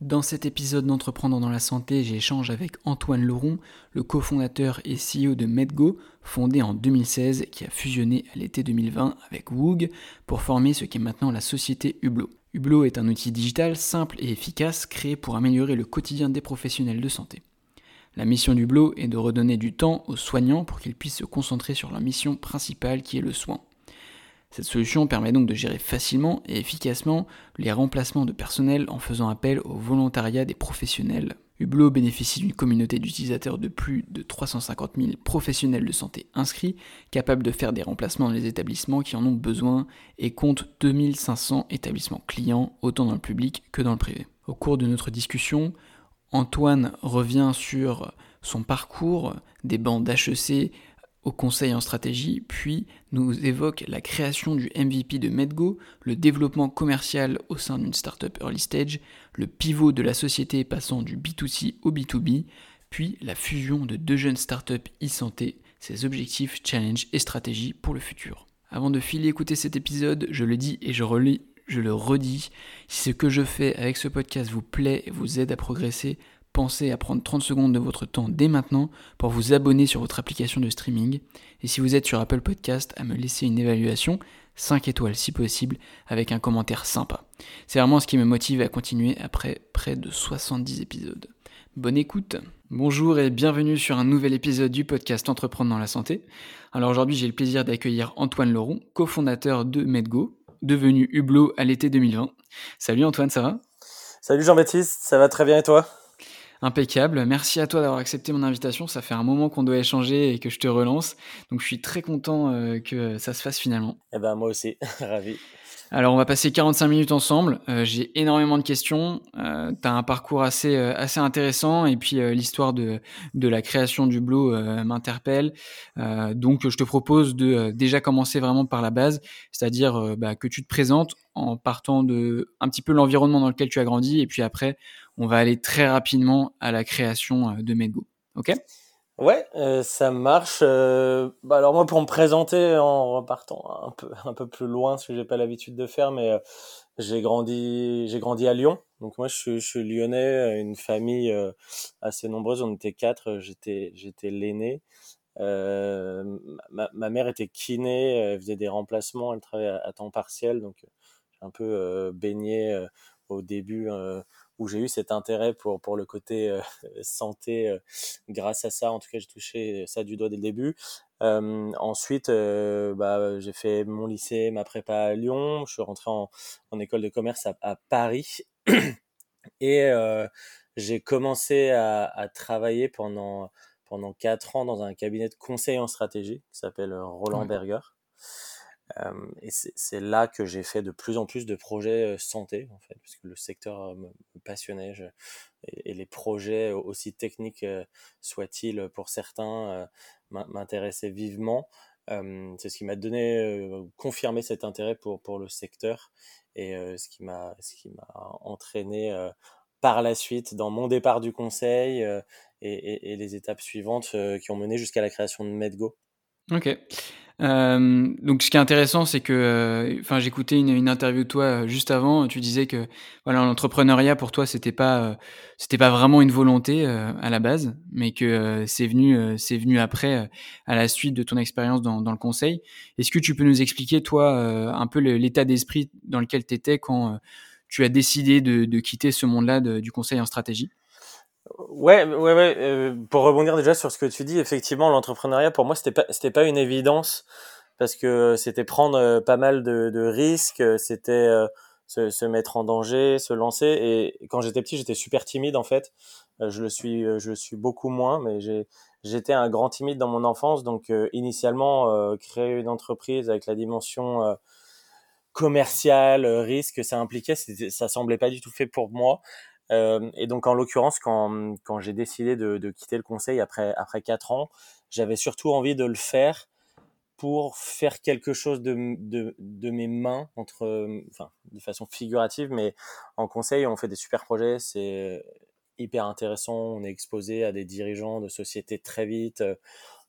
Dans cet épisode d'Entreprendre dans la santé, j'échange avec Antoine Leron, le cofondateur et CEO de MedGo, fondé en 2016, qui a fusionné à l'été 2020 avec Woog pour former ce qui est maintenant la société Hublot. Hublot est un outil digital simple et efficace créé pour améliorer le quotidien des professionnels de santé. La mission d'Hublot est de redonner du temps aux soignants pour qu'ils puissent se concentrer sur leur mission principale qui est le soin. Cette solution permet donc de gérer facilement et efficacement les remplacements de personnel en faisant appel au volontariat des professionnels. Hublot bénéficie d'une communauté d'utilisateurs de plus de 350 000 professionnels de santé inscrits, capables de faire des remplacements dans les établissements qui en ont besoin, et compte 2500 établissements clients, autant dans le public que dans le privé. Au cours de notre discussion, Antoine revient sur son parcours des bancs d'HEC au conseil en stratégie, puis nous évoque la création du MVP de MedGo, le développement commercial au sein d'une startup early stage, le pivot de la société passant du B2C au B2B, puis la fusion de deux jeunes startups e-santé, ses objectifs, challenges et stratégies pour le futur. Avant de filer écouter cet épisode, je le dis et je relis, je le redis, si ce que je fais avec ce podcast vous plaît et vous aide à progresser, pensez à prendre 30 secondes de votre temps dès maintenant pour vous abonner sur votre application de streaming. Et si vous êtes sur Apple Podcast, à me laisser une évaluation, 5 étoiles si possible, avec un commentaire sympa. C'est vraiment ce qui me motive à continuer après près de 70 épisodes. Bonne écoute Bonjour et bienvenue sur un nouvel épisode du podcast Entreprendre dans la santé. Alors aujourd'hui j'ai le plaisir d'accueillir Antoine Laurent, cofondateur de MedGo, devenu Hublot à l'été 2020. Salut Antoine, ça va? Salut Jean-Baptiste, ça va très bien et toi? Impeccable. Merci à toi d'avoir accepté mon invitation. Ça fait un moment qu'on doit échanger et que je te relance. Donc je suis très content euh, que ça se fasse finalement. Eh ben moi aussi, ravi. Alors on va passer 45 minutes ensemble. Euh, j'ai énormément de questions. Euh, tu as un parcours assez, assez intéressant et puis l'histoire de, de la création du Blo m'interpelle. donc je te propose de déjà commencer vraiment par la base, c'est-à-dire bah, que tu te présentes en partant de un petit peu l'environnement dans lequel tu as grandi et puis après on va aller très rapidement à la création euh, de Medgo. Ok? Ouais, euh, ça marche. Euh, bah alors moi, pour me présenter en repartant un peu un peu plus loin, ce que j'ai pas l'habitude de faire, mais j'ai grandi j'ai grandi à Lyon. Donc moi, je suis, je suis lyonnais, une famille assez nombreuse. On était quatre. J'étais j'étais l'aîné. Ma, mère était kiné, elle faisait des remplacements, elle travaillait à, temps partiel, donc j'ai un peu baigné au début où j'ai eu cet intérêt pour, pour le côté euh, santé euh, grâce à ça. En tout cas, j'ai touché ça du doigt dès le début. Euh, ensuite, bah, j'ai fait mon lycée, ma prépa à Lyon. Je suis rentré en, en école de commerce à, à Paris. Et j'ai commencé à, à, travailler pendant, pendant quatre ans dans un cabinet de conseil en stratégie qui s'appelle Roland Berger et c'est là que j'ai fait de plus en plus de projets santé, en fait, puisque le secteur me, passionnait. Et, les projets, aussi techniques soient-ils pour certains, m'intéressaient vivement. c'est ce qui m'a donné, confirmé cet intérêt pour, pour le secteur et ce qui m'a entraîné par la suite dans mon départ du conseil et, et, et, les étapes suivantes qui ont mené jusqu'à la création de MedGo. Ok. Euh, donc, ce qui est intéressant, c'est que, euh, enfin, j'écoutais une, interview de toi euh, juste avant. Tu disais que, voilà, l'entrepreneuriat pour toi, c'était pas, c'était pas vraiment une volonté à la base, mais que c'est venu, c'est venu après, à la suite de ton expérience dans, dans, le conseil. Est-ce que tu peux nous expliquer, toi, un peu l'état d'esprit dans lequel tu étais quand tu as décidé de, de quitter ce monde-là du conseil en stratégie? Ouais, ouais, ouais. Euh, pour rebondir déjà sur ce que tu dis, effectivement, l'entrepreneuriat pour moi c'était pas c'était pas une évidence parce que c'était prendre euh, pas mal de, de risques, c'était euh, se, se, mettre en danger, se lancer. Et quand j'étais petit, j'étais super timide en fait. je le suis, je le suis beaucoup moins, mais j'ai j'étais un grand timide dans mon enfance. Donc initialement, créer une entreprise avec la dimension commerciale, risque, ça impliquait, ça semblait pas du tout fait pour moi. Et donc en l'occurrence, quand, j'ai décidé de, quitter le conseil après après quatre ans, j'avais surtout envie de le faire pour faire quelque chose de, mes mains, entre, enfin, de façon figurative, mais en conseil, on fait des super projets, c'est hyper intéressant, on est exposé à des dirigeants de sociétés très vite.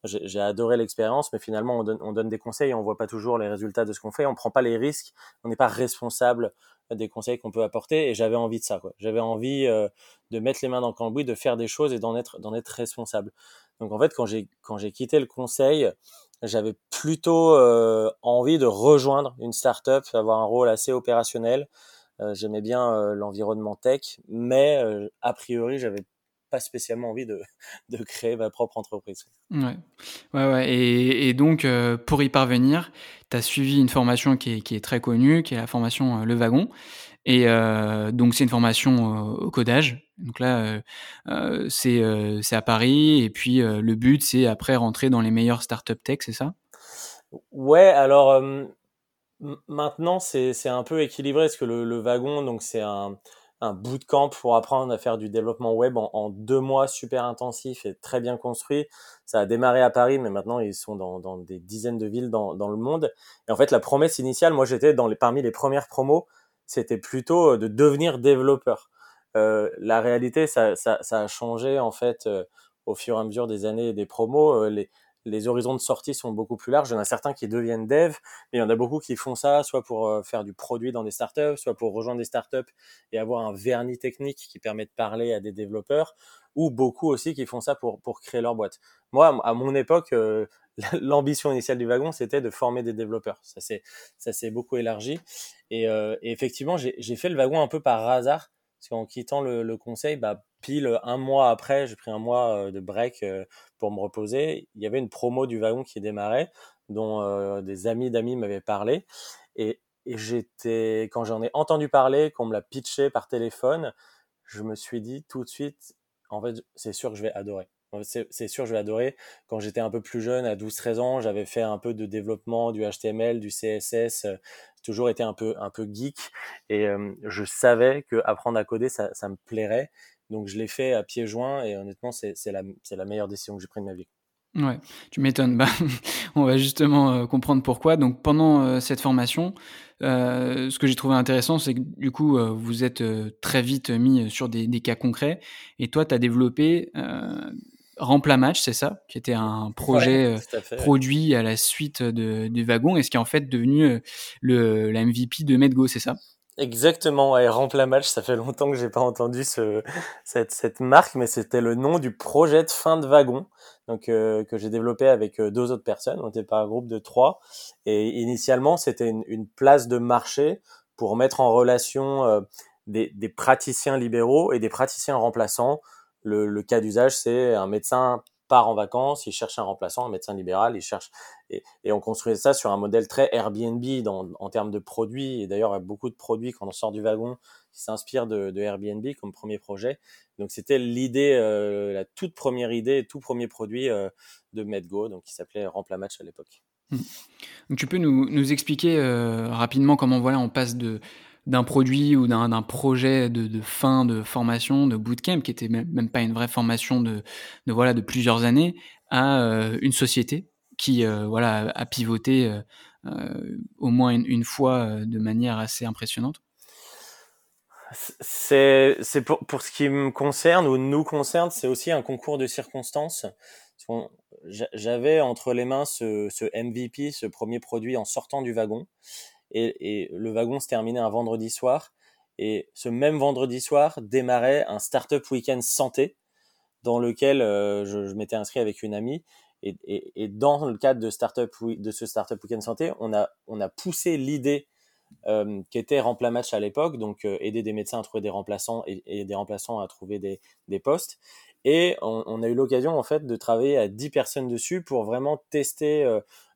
J'ai adoré l'expérience, mais finalement, on donne, on donne, des conseils, on voit pas toujours les résultats de ce qu'on fait, on prend pas les risques, on n'est pas responsable des conseils qu'on peut apporter, et j'avais envie de ça. J'avais envie euh, de mettre les mains dans le cambouis, de faire des choses et d'en être, d'en être responsable. Donc en fait, quand j'ai, quand j'ai quitté le conseil, j'avais plutôt euh, envie de rejoindre une startup, avoir un rôle assez opérationnel. Euh, j'aimais bien euh, l'environnement tech, mais a priori, j'avais pas spécialement envie de, de, créer ma propre entreprise. Ouais, ouais, ouais. Et, et donc, pour y parvenir, tu as suivi une formation qui est, qui est, très connue, qui est la formation Le Wagon. Et euh, donc c'est une formation au codage. Donc là, euh, c'est à Paris. Et puis le but, c'est après rentrer dans les meilleures startup tech, c'est ça? Ouais. Alors maintenant, c'est c'est un peu équilibré parce que le, le wagon, donc c'est un un bootcamp pour apprendre à faire du développement web en, deux mois super intensif et très bien construit. Ça a démarré à Paris, mais maintenant ils sont dans, des dizaines de villes dans, le monde. Et en fait, la promesse initiale, moi j'étais dans les, parmi les premières promos c'était plutôt euh, de devenir développeur. Euh, la réalité, ça, ça, ça, a changé en fait euh, au fur et à mesure des années et des promos. les, les horizons de sortie sont beaucoup plus larges. Il y en a certains qui deviennent dev, mais il y en a beaucoup qui font ça, soit pour faire du produit dans des startups, soit pour rejoindre des startups et avoir un vernis technique qui permet de parler à des développeurs, ou beaucoup aussi qui font ça pour, pour créer leur boîte. Moi, à mon époque, l'ambition initiale du wagon, c'était de former des développeurs. Ça s'est, ça s'est beaucoup élargi. Et, euh, et effectivement, j'ai fait le wagon un peu par hasard, parce qu'en quittant le, conseil, bah, pile un mois après, j'ai pris un mois euh, de break euh, pour me reposer. Il y avait une promo du wagon qui démarrait, dont euh, des amis d'amis m'avaient parlé. Et, et j'étais, quand j'en ai entendu parler, qu'on me l'a pitché par téléphone, je me suis dit tout de suite, en fait, c'est sûr que je vais adorer c'est sûr, je vais adorer. Quand j'étais un peu plus jeune, à 12-13 ans, j'avais fait un peu de développement, du HTML, du CSS, euh, toujours été un peu, un peu geek. Et euh, je savais que apprendre à coder, ça, me plairait. Donc je l'ai fait à pieds joints et honnêtement, c'est la, meilleure décision que j'ai prise de ma vie. Ouais, tu m'étonnes. Bah, on va justement euh, comprendre pourquoi. Donc pendant cette formation, ce que j'ai trouvé intéressant, c'est que du coup, vous êtes très vite mis sur des, des, cas concrets. Et toi, tu as développé Rempla Match, c'est ça, qui était un projet euh, produit à la suite de, du wagon et ce qui est en fait devenu euh, le, la MVP de Medgo, c'est ça? Exactement, ouais, Rempla Match, ça fait longtemps que j'ai pas entendu ce, cette, cette marque, mais c'était le nom du projet de fin de wagon, donc euh, que j'ai développé avec deux autres personnes. On était par un groupe de trois, et initialement c'était une, une, place de marché pour mettre en relation des, des, praticiens libéraux et des praticiens remplaçants le, cas d'usage, c'est un médecin part en vacances, il cherche un remplaçant, un médecin libéral, il cherche et, on construisait ça sur un modèle très Airbnb en termes de produits. Et d'ailleurs, beaucoup de produits quand on sort du wagon s'inspirent de, Airbnb comme premier projet. Donc c'était l'idée, euh, la toute première idée, tout premier produit euh, de MedGo, donc qui s'appelait Remplamatch à l'époque. Mmh. Tu peux nous, nous expliquer euh, rapidement comment voilà on passe de d'un produit ou d'un projet de, de, fin de formation, de bootcamp, qui était même, pas une vraie formation de, de, voilà de plusieurs années, à euh, une société qui euh, voilà a pivoté euh, au moins une, une fois de manière assez impressionnante. C'est c'est pour, pour ce qui me concerne ou nous concerne, c'est aussi un concours de circonstances. J'avais entre les mains ce, ce MVP, ce premier produit en sortant du wagon et, le wagon se terminait un vendredi soir. Et ce même vendredi soir démarrait un startup week-end santé dans lequel euh, je, m'étais inscrit avec une amie. Et, dans le cadre de, startup, de ce startup week-end santé, on a, on a poussé l'idée euh, qui était Match à l'époque, donc euh, aider des médecins à trouver des remplaçants et, des remplaçants à trouver des, des postes. Et on, a eu l'occasion en fait de travailler à 10 personnes dessus pour vraiment tester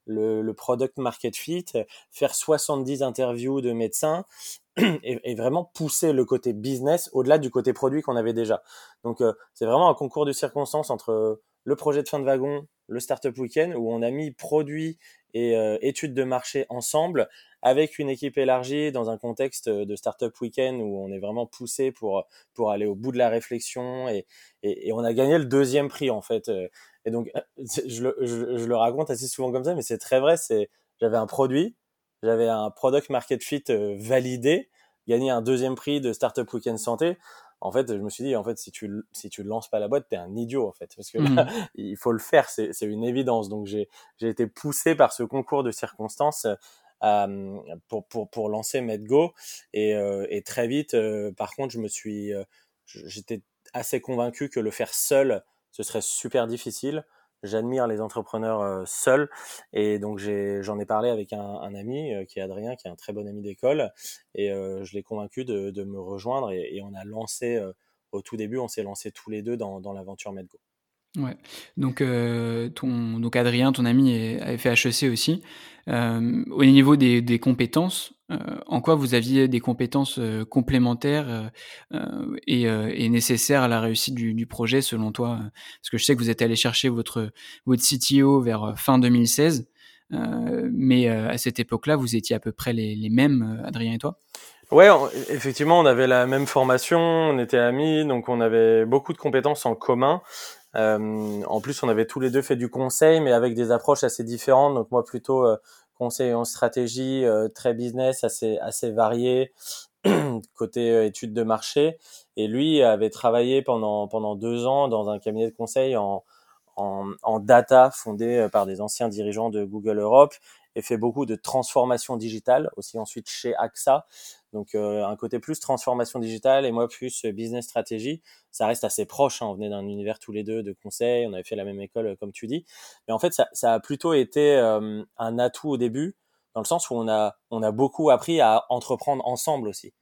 le, product market fit, faire 70 interviews de médecins et, vraiment pousser le côté business au-delà du côté produit qu'on avait déjà. Donc euh, c'est vraiment un concours de circonstances entre le projet de fin de wagon, le Startup Weekend, où on a mis produits et études de marché ensemble avec une équipe élargie dans un contexte de Startup Weekend où on est vraiment poussé pour, pour aller au bout de la réflexion et, et, on a gagné le deuxième prix en fait. Et donc, je le, je, le raconte assez souvent comme ça, mais c'est très vrai. C'est, j'avais un produit, j'avais un product market fit validé, gagné un deuxième prix de Startup Weekend Santé en fait, je me suis dit, en fait, si tu si tu lances pas la boîte, t'es un idiot, en fait, parce que là, mmh. il faut le faire, c'est c'est une évidence. Donc j'ai j'ai été poussé par ce concours de circonstances euh, pour pour pour lancer MedGo et euh, et très vite, euh, par contre, je me suis j'étais assez convaincu que le faire seul, ce serait super difficile j'admire les entrepreneurs euh, seuls et donc j'en ai, parlé avec un, ami euh, qui est Adrien qui est un très bon ami d'école et euh, je l'ai convaincu de, de, me rejoindre et, et on a lancé au tout début on s'est lancé tous les deux dans, dans l'aventure Medgo. Ouais. Donc, euh, ton, donc Adrien, ton ami, est, avait fait HEC aussi. Euh, au niveau des, des compétences, euh, en quoi vous aviez des compétences complémentaires et, et, nécessaires à la réussite du, du, projet selon toi? Parce que je sais que vous êtes allé chercher votre, votre CTO vers fin 2016, mais à cette époque-là, vous étiez à peu près les, les mêmes, Adrien et toi? Ouais, effectivement, on avait la même formation, on était amis, donc on avait beaucoup de compétences en commun. Euh, en plus, on avait tous les deux fait du conseil, mais avec des approches assez différentes. Donc moi, plutôt euh, conseil en stratégie, euh, très business, assez assez varié, côté études de marché. Et lui avait travaillé pendant pendant deux ans dans un cabinet de conseil en en, en data fondé par des anciens dirigeants de Google Europe et fait beaucoup de transformation digitale aussi ensuite chez AXA. Donc euh, un côté plus transformation digitale et moi plus business stratégie. Ça reste assez proche. Hein. On venait d'un univers tous les deux de conseil. On avait fait la même école euh, comme tu dis. Mais en fait, ça, ça a plutôt été euh, un atout au début dans le sens où on a on a beaucoup appris à entreprendre ensemble aussi.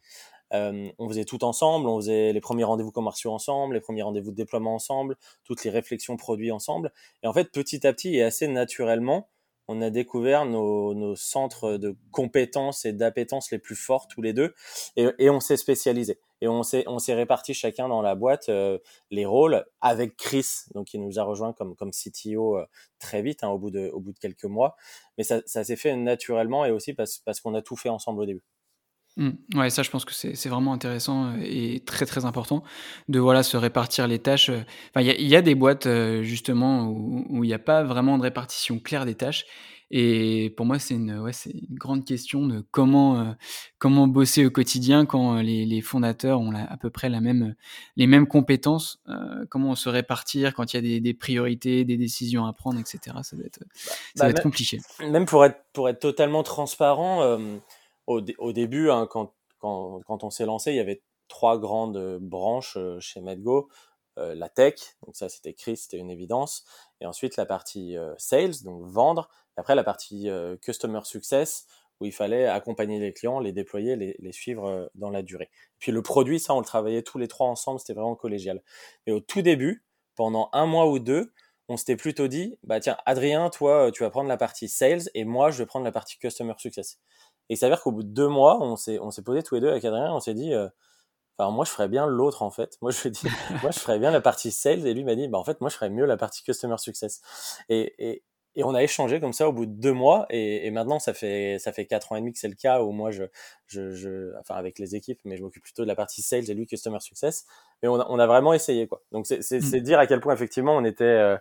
Euh, on faisait tout ensemble, on faisait les premiers rendez-vous commerciaux ensemble, les premiers rendez-vous de déploiement ensemble, toutes les réflexions produits ensemble. Et en fait, petit à petit et assez naturellement, on a découvert nos, centres de compétences et d'appétence les plus forts tous les deux et, on s'est spécialisé et on s'est on s'est réparti chacun dans la boîte euh, les rôles avec Chris donc qui nous a rejoint comme comme CTO euh, très vite hein, au bout de au bout de quelques mois mais ça, ça s'est fait naturellement et aussi parce parce qu'on a tout fait ensemble au début. Mmh. Ouais, ça, je pense que c'est vraiment intéressant euh, et très très important de voilà se répartir les tâches. Euh. Enfin, il y a, y a, des boîtes euh, justement où il n'y a pas vraiment de répartition claire des tâches. Et pour moi, c'est une, ouais, c'est une grande question de comment comment bosser au quotidien quand les, les fondateurs ont à peu près la même les mêmes compétences. comment se répartir quand il y a des, des, priorités, des décisions à prendre, etc. Ça doit être, ça bah, va être compliqué. Même pour être pour être totalement transparent au, au début, hein, quand, quand, quand, on s'est lancé, il y avait trois grandes branches euh, chez Medgo. Euh, la tech, donc ça c'était Chris, c'était une évidence. Et ensuite la partie euh, sales, donc vendre. Et après la partie customer success, où il fallait accompagner les clients, les déployer, les, les suivre dans la durée. Puis le produit, ça on le travaillait tous les trois ensemble, c'était vraiment collégial. Et au tout début, pendant un mois ou deux, on s'était plutôt dit, bah tiens, Adrien, toi, tu vas prendre la partie sales et moi, je vais prendre la partie customer success. Et il s'avère qu'au bout de deux mois, on s'est, on s'est posé tous les deux avec Adrien, on s'est dit, euh, enfin, moi, je ferais bien l'autre, en fait. Moi, je lui ai dit, moi, je ferais bien la partie sales, et lui m'a dit, bah, en fait, moi, je ferais mieux la partie customer success. Et, et, et on a échangé comme ça au bout de deux mois, et, et maintenant, ça fait, ça fait quatre ans et demi que c'est le cas où moi, je, je, je enfin, avec les équipes, mais je m'occupe plutôt de la partie sales et lui, customer success. Mais on a, on a vraiment essayé, quoi. Donc, c'est, c'est, mmh. dire à quel point, effectivement, on était, euh,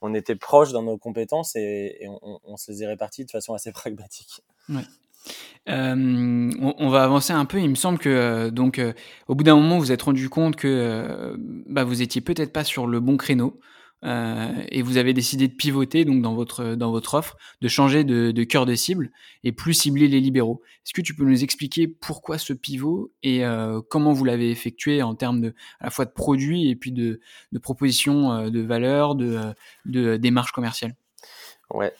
on était proche dans nos compétences et, et on, on, se les est répartis de façon assez pragmatique. Ouais. Euh, on, va avancer un peu. Il me semble que euh, donc euh, au bout d'un moment, vous vous êtes rendu compte que bah, vous étiez peut-être pas sur le bon créneau et vous avez décidé de pivoter donc dans votre dans votre offre, de changer de, cœur de cible et plus cibler les libéraux. Est-ce que tu peux nous expliquer pourquoi ce pivot et comment vous l'avez effectué en termes de à la fois de produits et puis de, de propositions de valeur, de, de démarche commerciale Ouais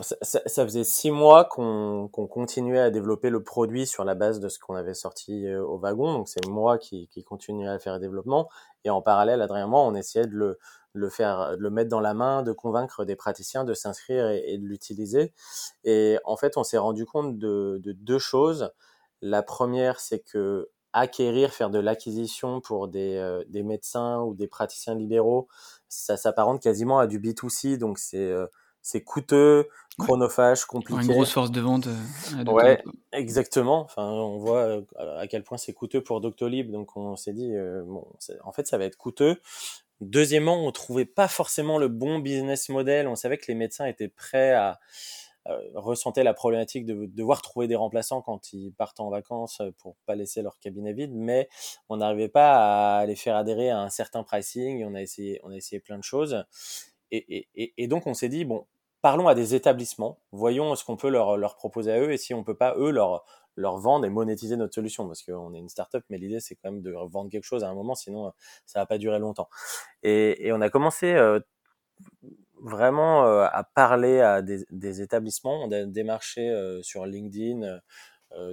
ça, faisait six mois qu'on continuait à développer le produit sur la base de ce qu'on avait sorti euh, au wagon. Donc c'est moi qui, qui continuais à faire le développement. Et en parallèle, Adrien moi, on essayait de le, le faire, de le mettre dans la main, de convaincre des praticiens de s'inscrire et, de l'utiliser. Et en fait, on s'est rendu compte de, de, deux choses. La première, c'est que acquérir, faire de l'acquisition pour des, des médecins ou des praticiens libéraux, ça s'apparente quasiment à du B2C, donc c'est c'est coûteux, chronophage, compliqué. Une grosse force de vente. Euh, ouais, exactement. Enfin, on voit euh, à quel point c'est coûteux pour Doctolib, donc on s'est dit, euh, bon, en fait, ça va être coûteux. Deuxièmement, on trouvait pas forcément le bon business model. On savait que les médecins étaient prêts à ressentir la problématique de devoir trouver des remplaçants quand ils partent en vacances pour pas laisser leur cabinet vide, mais on n'arrivait pas à les faire adhérer à un certain pricing. On a essayé, on a essayé plein de choses. Et, et, et donc on s'est dit bon, parlons à des établissements, voyons ce qu'on peut leur, leur, proposer à eux et si on peut pas eux leur, leur vendre et monétiser notre solution. Parce qu'on est une startup mais l'idée c'est quand même de vendre quelque chose à un moment sinon ça va pas durer longtemps. Et, et on a commencé euh, vraiment euh, à parler à des, des, établissements. On a démarché euh, sur LinkedIn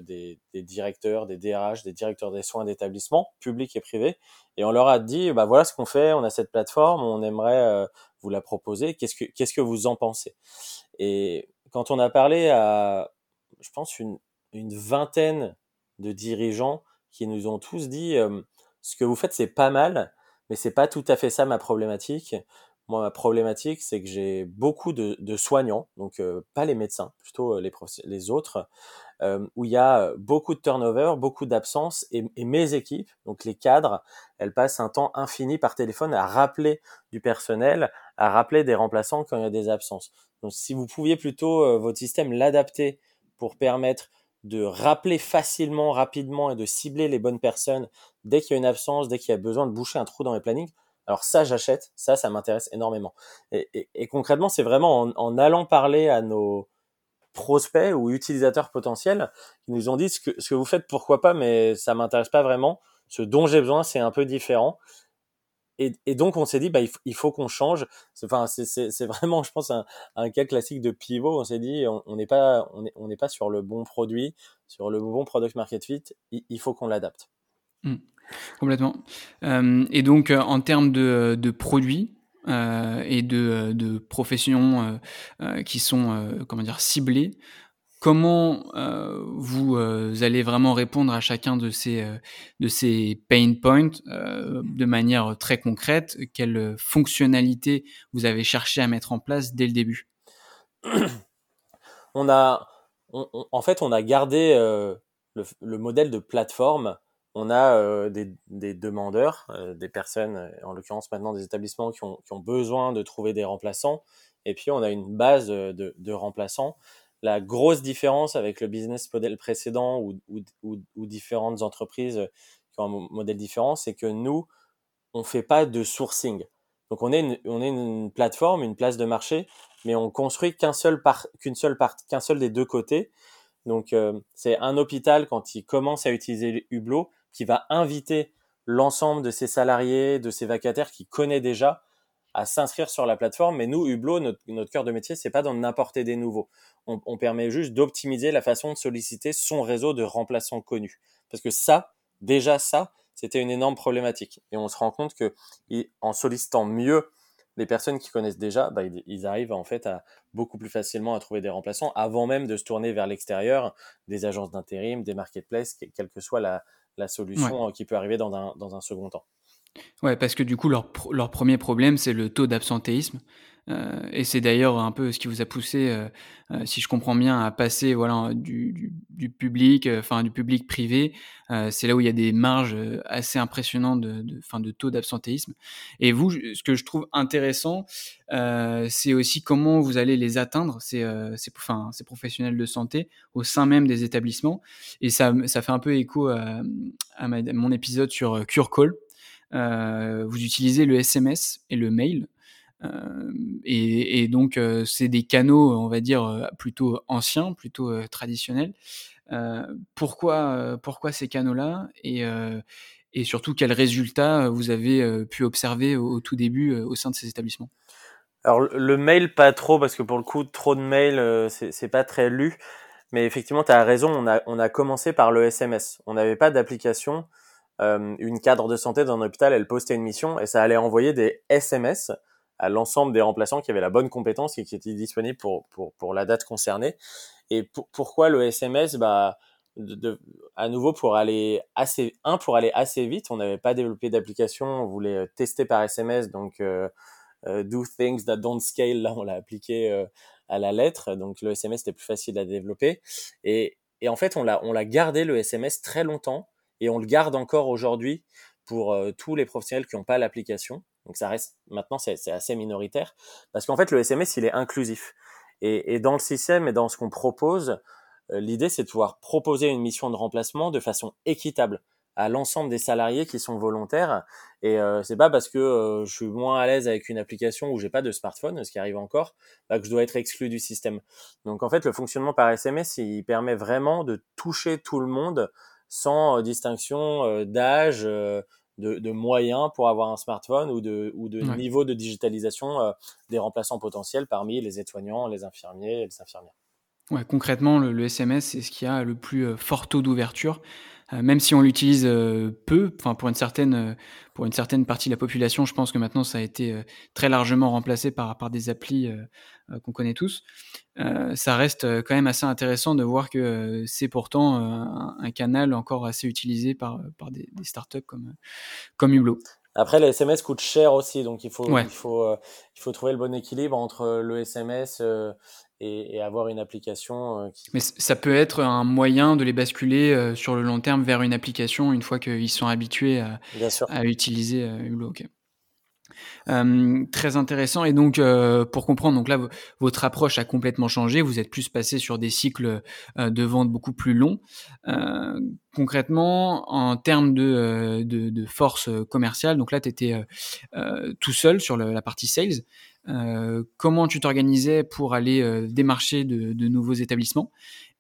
des, des, directeurs, des DRH, des directeurs des soins d'établissements publics et privés, et on leur a dit, bah voilà ce qu'on fait, on a cette plateforme, on aimerait vous la proposez. Qu'est-ce que, qu'est-ce que vous en pensez? Et quand on a parlé à, je pense, une, vingtaine de dirigeants qui nous ont tous dit, euh, ce que vous faites, c'est pas mal, mais c'est pas tout à fait ça ma problématique. Moi, ma problématique, c'est que j'ai beaucoup de, soignants, donc euh, pas les médecins, plutôt euh, les, autres, euh, où il y a beaucoup de turnover, beaucoup d'absence, et, et, mes équipes, donc les cadres, elles passent un temps infini par téléphone à rappeler du personnel, à rappeler des remplaçants quand il y a des absences. Donc, si vous pouviez plutôt votre système l'adapter pour permettre de rappeler facilement, rapidement et de cibler les bonnes personnes dès qu'il y a une absence, dès qu'il y a besoin de boucher un trou dans les plannings, alors ça, j'achète, ça, ça m'intéresse énormément. Et, concrètement, c'est vraiment en, allant parler à nos prospects ou utilisateurs potentiels qui nous ont dit ce que, vous faites, pourquoi pas, mais ça m'intéresse pas vraiment. Ce dont j'ai besoin, c'est un peu différent. Et, donc on s'est dit bah il faut, qu'on change. Enfin c'est vraiment je pense un, cas classique de pivot. On s'est dit on n'est pas on est, pas sur le bon produit, sur le bon product market fit. Il, il faut qu'on l'adapte. Mmh. Complètement. Euh, et donc, euh, en termes de, produits euh, et de, professions qui sont, comment dire, ciblées, comment vous allez vraiment répondre à chacun de ces, de ces pain points de manière très concrète? Quelles fonctionnalités vous avez cherché à mettre en place dès le début? On a, en fait, on a gardé le, modèle de plateforme on a euh, des, demandeurs, euh, des personnes, euh, en l'occurrence maintenant des établissements qui ont, besoin de trouver des remplaçants, et puis on a une base de, remplaçants. La grosse différence avec le business model précédent ou, différentes entreprises qui ont un modèle différent, c'est que nous, on fait pas de sourcing. Donc on est une, plateforme, une place de marché, mais on construit qu'un seul qu'une seule part, qu'un seul des deux côtés. Donc c'est un hôpital quand il commence à utiliser Hublot, qui va inviter l'ensemble de ses salariés, de ses vacataires qu'il connaît déjà à s'inscrire sur la plateforme. Mais nous, Hublot, notre, cœur de métier, c'est pas d'en apporter des nouveaux. On, on permet juste d'optimiser la façon de solliciter son réseau de remplaçants connus. Parce que ça, déjà ça, c'était une énorme problématique. Et on se rend compte que en sollicitant mieux les personnes qui connaissent déjà, bah, ils, arrivent en fait à beaucoup plus facilement à trouver des remplaçants avant même de se tourner vers l'extérieur, des agences d'intérim, des marketplaces, quelle que soit la, la solution euh, qui peut arriver dans un, dans un second temps. Ouais, parce que du coup, leur, leur premier problème, c'est le taux d'absentéisme. Euh, et c'est d'ailleurs un peu ce qui vous a poussé, euh, euh, si je comprends bien, à passer voilà du, public, enfin du public privé. C'est là où il y a des marges assez impressionnantes de, fin, de taux d'absentéisme. Et vous, ce que je trouve intéressant, c'est aussi comment vous allez les atteindre, ces, professionnels de santé, au sein même des établissements. Et ça, ça fait un peu écho à, à, mon épisode sur CureCall. vous utilisez le SMS et le mail et, donc, c'est des canaux, on va dire, plutôt anciens, plutôt traditionnels. pourquoi, pourquoi ces canaux-là et, et surtout, quels résultats vous avez pu observer au, tout début au sein de ces établissements? Alors, le mail, pas trop, parce que pour le coup, trop de mails, c'est pas très lu. Mais effectivement, tu as raison, on a, on a commencé par le SMS. On n'avait pas d'application. une cadre de santé dans un hôpital, elle postait une mission et ça allait envoyer des SMS à l'ensemble des remplaçants qui avaient la bonne compétence et qui étaient disponibles pour, pour, pour la date concernée. Et pourquoi le SMS bah, de, à nouveau pour aller assez un pour aller assez vite on n'avait pas développé d'application on voulait tester par SMS donc do things that don't scale là on l'a appliqué à la lettre. Donc le SMS était plus facile à développer. Et, et en fait on l'a on l'a gardé le SMS très longtemps et on le garde encore aujourd'hui pour tous les professionnels qui n'ont pas l'application donc ça reste maintenant c'est assez minoritaire parce qu'en fait le SMS il est inclusif et, et dans le système et dans ce qu'on propose euh, l'idée, c'est de pouvoir proposer une mission de remplacement de façon équitable à l'ensemble des salariés qui sont volontaires. Et euh, c'est pas parce que euh, je suis moins à l'aise avec une application où j'ai pas de smartphone, ce qui arrive encore, bah, que je dois être exclu du système. Donc en fait, le fonctionnement par SMS, il permet vraiment de toucher tout le monde sans distinction d'âge, de, de, moyens pour avoir un smartphone ou de, ou de niveau de digitalisation des remplaçants potentiels parmi les aides-soignants, les infirmiers et les infirmières. Ouais, concrètement, le, SMS, c'est ce qui a le plus euh, fort taux d'ouverture, euh, même si on l'utilise euh, peu. Enfin, pour une certaine pour une certaine partie de la population, je pense que maintenant ça a été très largement remplacé par par des applis qu'on connaît tous. ça reste quand même assez intéressant de voir que c'est pourtant un, canal encore assez utilisé par par des, des startups comme comme Hublot. Après, les SMS coûtent cher aussi, donc il faut, il faut, il faut trouver le bon équilibre entre le SMS et, avoir une application. Euh, Mais ça peut être un moyen de les basculer euh, sur le long terme vers une application une fois qu'ils sont habitués à, à utiliser euh, très intéressant. Et donc, pour comprendre, donc là, votre approche a complètement changé. Vous êtes plus passé sur des cycles de vente beaucoup plus longs. concrètement, en termes de, force commerciale, donc là, tu étais tout seul sur la partie sales. Euh, comment tu t'organisais pour aller euh, démarcher de, nouveaux établissemms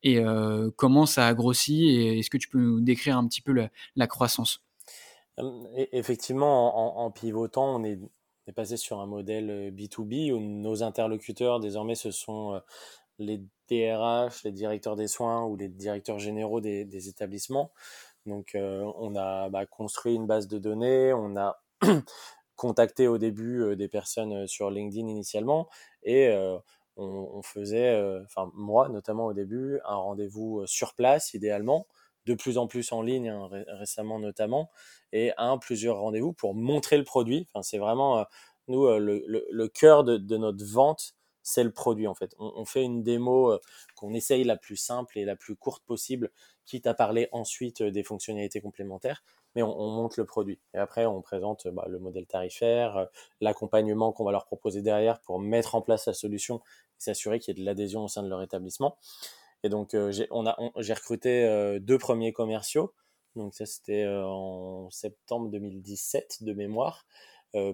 et euh, comment ça a grossi? Et est-ce que tu peux nous décrire un petit peu la, croissance? Effectivement, en, pivotant, on est, passé sur un modèle B2B où nos interlocuteurs désormais ce sont les DRH, les directeurs des soins ou les directeurs généraux des, établissements. Donc on a bah, construit une base de données, on a contacter au début des personnes sur LinkedIn initialement et on, faisait, enfin moi notamment au début, un rendez-vous sur place idéalement, de plus en plus en ligne hein, récemment notamment, et un plusieurs rendez-vous pour montrer le produit. Enfin c'est vraiment nous le, le, cœur de, de, notre vente, c'est le produit en fait. On, on fait une démo qu'on essaye la plus simple et la plus courte possible, quitte à parler ensuite des fonctionnalités complémentaires mais on, monte le produit. Et après, on présente bah, le modèle tarifaire, euh, l'accompagnement qu'on va leur proposer derrière pour mettre en place la solution et s'assurer qu'il y ait de l'adhésion au sein de leur établissement. Et donc, euh, j'ai recruté euh, deux premiers commerciaux. Donc ça, c'était en septembre 2017 de mémoire.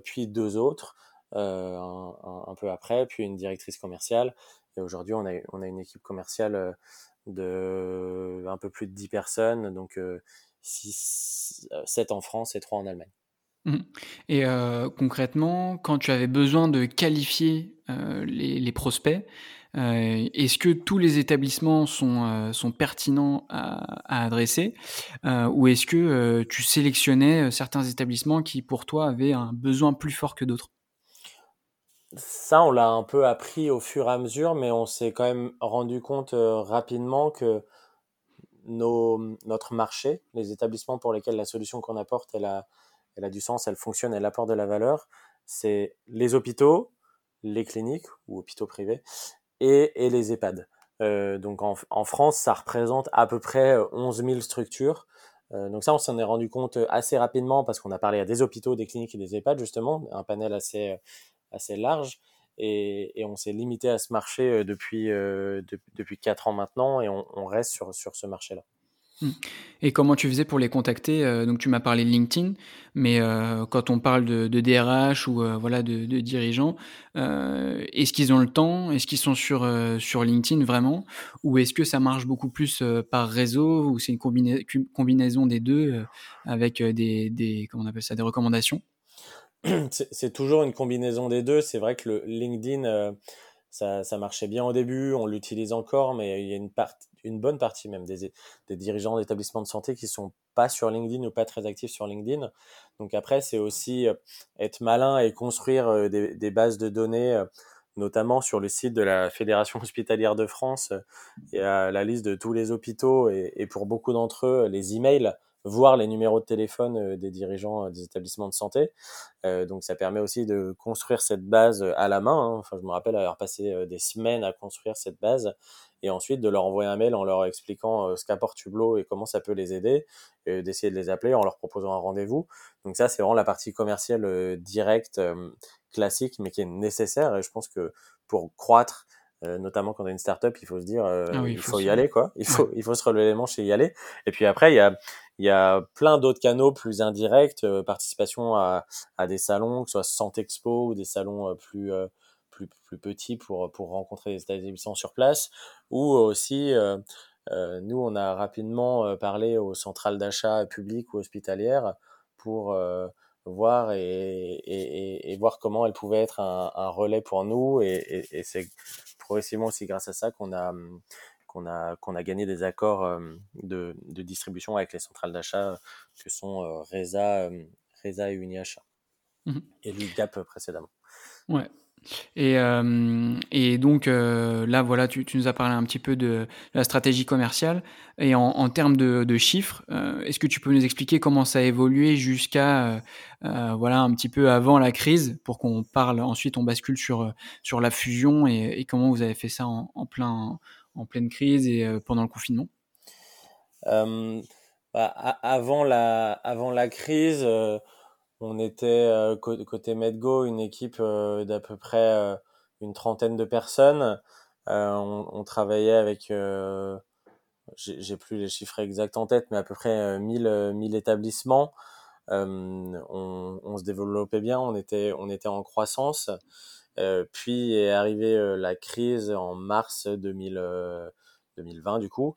puis deux autres un, peu après, puis une directrice commerciale. Et aujourd'hui, on a, on a une équipe commerciale de un peu plus de 10 personnes. Donc, 6, 7 en France et 3 en Allemagne. Mmh. Et concrètement, quand tu avais besoin de qualifier les, prospects, est-ce que tous les établissements sont, sont pertinents à, adresser ou est-ce que tu sélectionnais certains établissements qui pour toi avaient un besoin plus fort que d'autres? Ça, on l'a un peu appris au fur et à mesure, mais on s'est quand même rendu compte rapidement que notre marché, les établissements pour lesquels la solution qu'on apporte, elle a du sens, elle fonctionne, elle apporte de la valeur, c'est les hôpitaux, les cliniques ou hôpitaux privés et, les EHPAD. Euh, donc en, France, ça représente à peu près 11 000 structures. Euh, donc ça, on s'en est rendu compte assez rapidement parce qu'on a parlé à des hôpitaux, des cliniques et des EHPAD justement, un panel assez, assez large. Et, on s'est limité à ce marché euh, depuis, euh, depuis 4 ans maintenant et on, reste sur, sur ce marché-là. Hmm. Et comment tu faisais pour les contacter euh, Donc tu m'as parlé de LinkedIn, mais quand on parle de, DRH ou voilà de, dirigeants, est-ce qu'ils ont le temps? Est-ce qu'ils sont sur sur LinkedIn vraiment? Ou est-ce que ça marche beaucoup plus par réseau ou c'est une combinaison des deux avec des, comment on appelle ça des recommandations? C'est toujours une combinaison des deux. C'est vrai que le LinkedIn, euh, ça, ça, marchait bien au début, on l'utilise encore, mais il y a une, part, une bonne partie même des, dirigeants d'établissements de santé qui sont pas sur LinkedIn ou pas très actifs sur LinkedIn. Donc après, c'est aussi euh, être malin et construire euh, des, bases de données. notamment sur le site de la Fédération hospitalière de France, il y a la liste de tous les hôpitaux et, pour beaucoup d'entre eux, les emails voir les numéros de téléphone euh, des dirigeants euh, des établissements de santé. Euh, donc ça permet aussi de construire cette base à la main. Hein. Enfin, je me rappelle avoir passé des semaines à construire cette base et ensuite de leur envoyer un mail en leur expliquant ce qu'apporte Hublot et comment ça peut les aider, et d'essayer de les appeler en leur proposant un rendez-vous. Donc ça, c'est vraiment la partie commerciale directe, classique, mais qui est nécessaire. Et je pense que pour croître, notamment quand on est une startup, il faut se dire, ah il, faut, y aller, quoi. Il faut, il faut se relever les manches et y aller. Et puis après, il y a, il y a plein d'autres canaux plus indirects, euh, participation à, à, des salons, que ce soit Santé Expo ou des salons euh, plus, euh, plus, plus petits pour, pour rencontrer des établissements sur place, ou aussi, nous, on a rapidement parlé aux centrales d'achat publiques ou hospitalières pour voir et, et, et, voir comment elles pouvaient être un, un relais pour nous. Et, et c'est progressivement aussi grâce à ça qu'on a qu'on a, qu'on a gagné des accords euh, de, de, distribution avec les centrales d'achat que sont euh, Reza, euh, Reza et Uniachat. Mmh. Et l'UGAP précédemment. Ouais. Et, euh, et donc euh, là, voilà, tu, nous as parlé un petit peu de, la stratégie commerciale. Et en, termes de, chiffres, euh, est-ce que tu peux nous expliquer comment ça a évolué jusqu'à voilà un petit peu avant la crise, pour qu'on parle ensuite, on bascule sur sur la fusion et, comment vous avez fait ça en, plein en pleine crise et pendant le confinement? Bah, avant, la, avant la crise, on était côté Medgo une équipe d'à peu près une trentaine de personnes. On, travaillait avec, j'ai plus les chiffres exacts en tête, mais à peu près 1000, 1000 établissements. On, se développait bien, on était, on était en croissance. Euh, puis est arrivée euh, la crise en mars 2000, 2020 du coup.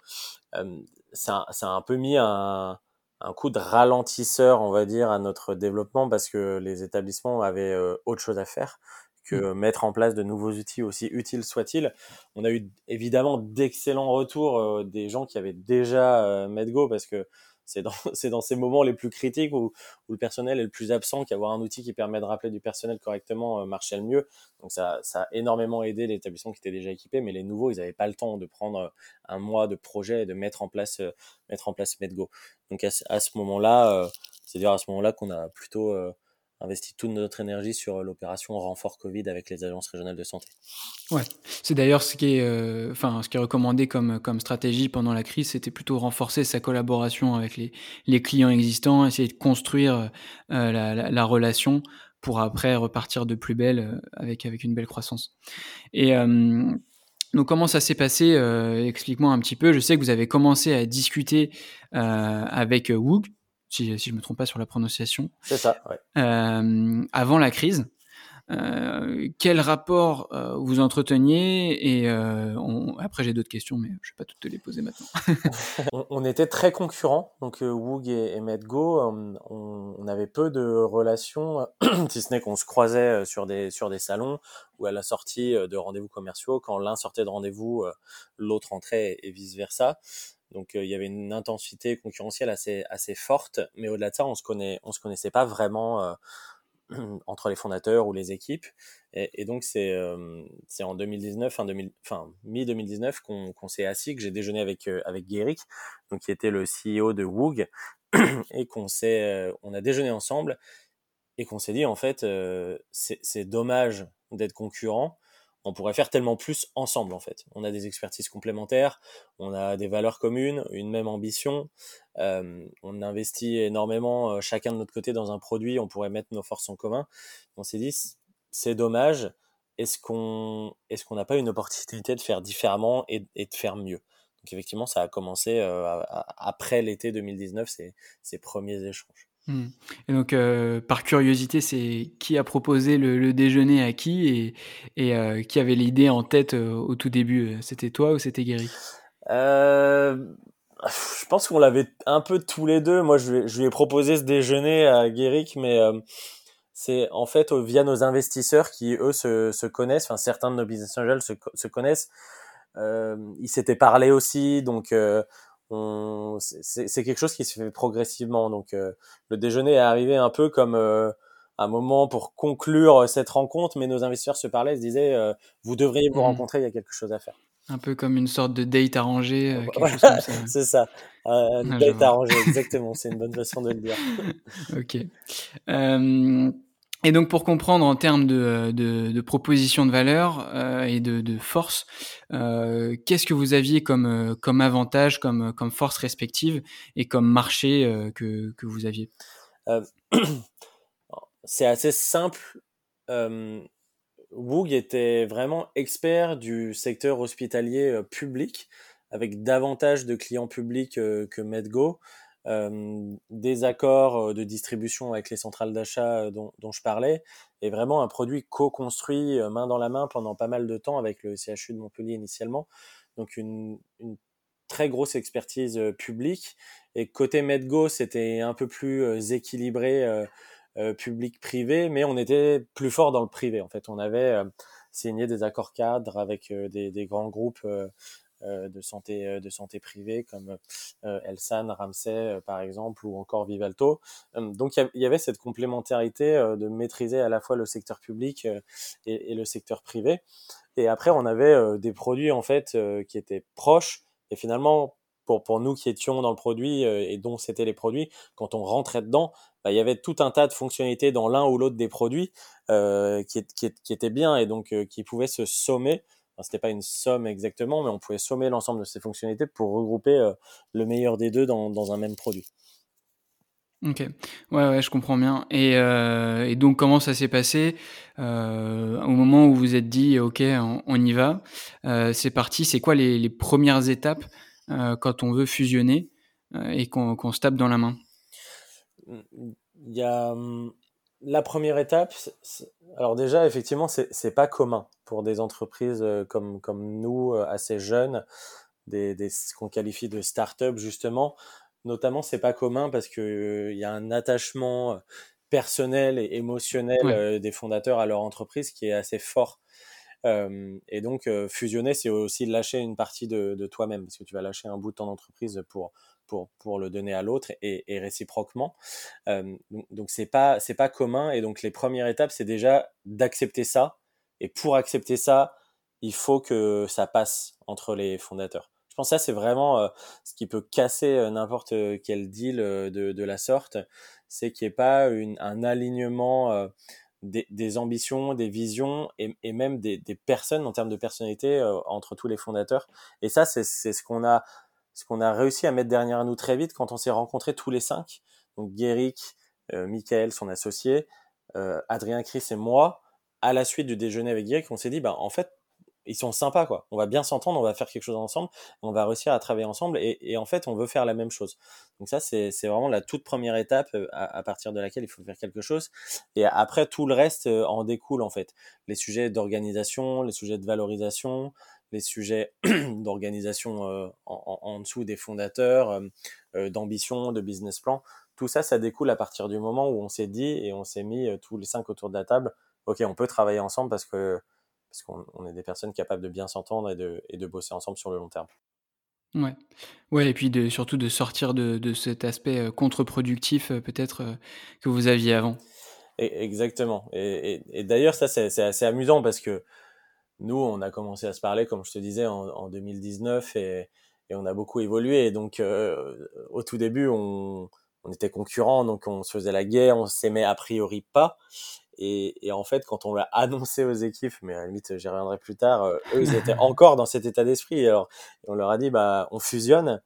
ça, ça, a un peu mis un, un coup de ralentisseur, on va dire, à notre développement parce que les établissements avaient euh, autre chose à faire que mmh. mettre en place de nouveaux outils aussi utiles soient-ils. On a eu évidemment d'excellents retours des gens qui avaient déjà MedGo parce que c'est dans, c'est dans ces moments les plus critiques où, où, le personnel est le plus absent qu'avoir un outil qui permet de rappeler du personnel correctement euh, marchait le mieux. Donc ça, ça a énormément aidé les établissements qui étaient déjà équipés, mais les nouveaux, ils n'avaient pas le temps de prendre euh, un mois de projet et de mettre en place, euh, mettre en place MedGo. Donc à, à ce moment-là, c'est-à-dire à ce moment-là qu'on a plutôt investi toute notre énergie sur l'opération renfort Covid avec les agences régionales de santé. Ouais, c'est d'ailleurs ce qui est, euh, ce qui est recommandé comme comme stratégie pendant la crise, c'était plutôt renforcer sa collaboration avec les les clients existants, essayer de construire euh, la, la, la, relation pour après repartir de plus belle euh, avec avec une belle croissance. Et donc comment ça s'est passé Explique-moi un petit peu. Je sais que vous avez commencé à discuter avec Woog, si, si je me trompe pas sur la prononciation. C'est ça, ouais. Euh, avant la crise. Euh, quel rapport euh, vous entreteniez Et on... après, j'ai d'autres questions, mais je vais pas toutes te les poser maintenant. on, on, était très concurrents, donc Woog et, et MedGo. On, on, avait peu de relations, si ce n'est qu'on se croisait sur des sur des salons ou à la sortie de rendez-vous commerciaux. Quand l'un sortait de rendez-vous, l'autre entrait et vice versa. Donc euh, il y avait une intensité concurrentielle assez assez forte, mais au-delà de ça, on se connaît, on se connaissait pas vraiment euh, entre les fondateurs ou les équipes. Et, donc c'est euh, c'est en 2019, fin, 2000, fin mi 2019 qu'on s'est assis, que j'ai déjeuné avec avec Guéric, donc qui était le CEO de Woog, et qu'on s'est on a déjeuné ensemble et qu'on s'est dit en fait c'est dommage d'être concurrent on pourrait faire tellement plus ensemble en fait. On a des expertises complémentaires, on a des valeurs communes, une même ambition, euh, on investit énormément euh, chacun de notre côté dans un produit, on pourrait mettre nos forces en commun. On s'est dit c'est dommage, est-ce qu'on est-ce qu'on n'a pas une opportunité de faire différemment et, de faire mieux? Donc effectivement, ça a commencé euh, après l'été 2019 ces, ces premiers échanges. Mmh. Et donc, euh, par curiosité, c'est qui a proposé le, déjeuner à qui et, euh, qui avait l'idée en tête euh, au tout début C'était toi ou c'était Guéry Je pense qu'on l'avait un peu tous les deux. Moi, je, lui ai proposé ce déjeuner à Guéric, mais c'est en fait via nos investisseurs qui, eux, se, se connaissent. Enfin, certains de nos business angels se, se connaissent. ils s'étaient parlé aussi, donc c'est quelque chose qui se fait progressivement. Donc euh, le déjeuner est arrivé un peu comme euh, un moment pour conclure cette rencontre, mais nos investisseurs se parlaient, se disaient, vous devriez vous mmh. rencontrer, il y a quelque chose à faire. Un peu comme une sorte de date arrangé, quelque chose comme ça. c'est ça, un ah, date arrangé, exactement, c'est une bonne façon de le dire. ok. Et donc pour comprendre en termes de, de, de proposition de valeur euh, et de, de force, euh, qu'est-ce que vous aviez comme, euh, comme avantage, comme, comme force respective et comme marché euh, que, que vous aviez? Euh, C'est assez simple. Woog était vraiment expert du secteur hospitalier public avec davantage de clients publics que Medgo. Euh, des accords euh, de distribution avec les centrales d'achat euh, dont, dont, je parlais, et vraiment un produit co-construit main dans la main pendant pas mal de temps avec le CHU de Montpellier initialement. Donc une, une très grosse expertise publique. Et côté Medgo, c'était un peu plus équilibré public-privé, mais on était plus fort dans le privé. En fait, on avait signé des accords cadres avec des, des, grands groupes de santé euh, de santé privée comme euh, Elsan, Ramsay par exemple ou encore Vivalto. donc il y, avait cette complémentarité de maîtriser à la fois le secteur public et, le secteur privé. Et après on avait des produits en fait qui étaient proches et finalement pour, pour nous qui étions dans le produit et dont c'était les produits, quand on rentrait dedans, bah, il y avait tout un tas de fonctionnalités dans l'un ou l'autre des produits qui, qui, qui, étaient bien et donc qui pouvaient se sommer ce c'était pas une somme exactement, mais on pouvait sommer l'ensemble de ces fonctionnalités pour regrouper euh, le meilleur des deux dans, dans, un même produit. Ok, ouais, ouais, je comprends bien. Et, euh, et donc, comment ça s'est passé? Euh, au moment où vous êtes dit, ok, on, y va, c'est parti. C'est quoi les, les, premières étapes quand on veut fusionner et qu'on se tape dans la main? Il y a hum, la première étape, alors déjà, effectivement, c'est pas commun pour des entreprises euh, comme, comme nous, euh, assez jeunes, des, des ce qu'on qualifie de start-up, justement. Notamment, c'est pas commun parce qu'il euh, y a un attachement personnel et émotionnel des fondateurs à leur entreprise qui est assez fort. Euh, et donc, fusionner, c'est aussi lâcher une partie de, de toi-même, parce que tu vas lâcher un bout de ton entreprise pour, pour, le donner à l'autre et, réciproquement. Euh, donc c'est pas c'est pas commun et donc les premières étapes c'est déjà d'accepter ça et pour accepter ça il faut que ça passe entre les fondateurs. Je pense que ça c'est vraiment euh, ce qui peut casser euh, n'importe quel deal de, de la sorte, c'est qu'il n'y ait pas un alignement des, ambitions, des visions et, même des, personnes en termes de personnalité entre tous les fondateurs. Et ça, c'est ce qu'on a ce qu'on a réussi à mettre derrière nous très vite quand on s'est rencontrés tous les cinq. Donc Guéric, euh, Michael, son associé, euh, Adrien Chris et moi, à la suite du déjeuner avec Guéric, on s'est dit, bah, en fait, ils sont sympas, quoi. On va bien s'entendre, on va faire quelque chose ensemble, on va réussir à travailler ensemble et, et en fait, on veut faire la même chose. Donc ça, c'est vraiment la toute première étape euh, à, partir de laquelle il faut faire quelque chose. Et après, tout le reste en découle, en fait. Les sujets d'organisation, les sujets de valorisation, les sujets d'organisation euh, en, en, dessous des fondateurs, euh, euh, d'ambition, de business plan. Tout ça, ça découle à partir du moment où on s'est dit et on s'est mis tous les cinq autour de la table. Ok, on peut travailler ensemble parce que parce qu'on on est des personnes capables de bien s'entendre et de, et de bosser ensemble sur le long terme. Ouais, ouais, et puis de, surtout de sortir de, de cet aspect contre-productif peut-être que vous aviez avant. Et, exactement. Et, et, et d'ailleurs, ça c'est assez amusant parce que nous, on a commencé à se parler, comme je te disais, en, en 2019 et, et, on a beaucoup évolué. Et donc, euh, au tout début, on, on, était concurrents, donc on se faisait la guerre, on s'aimait a priori pas. Et, et en fait, quand on l'a annoncé aux équipes, mais à la limite, j'y reviendrai plus tard, euh, eux, ils étaient encore dans cet état d'esprit. Alors, on leur a dit, bah, on fusionne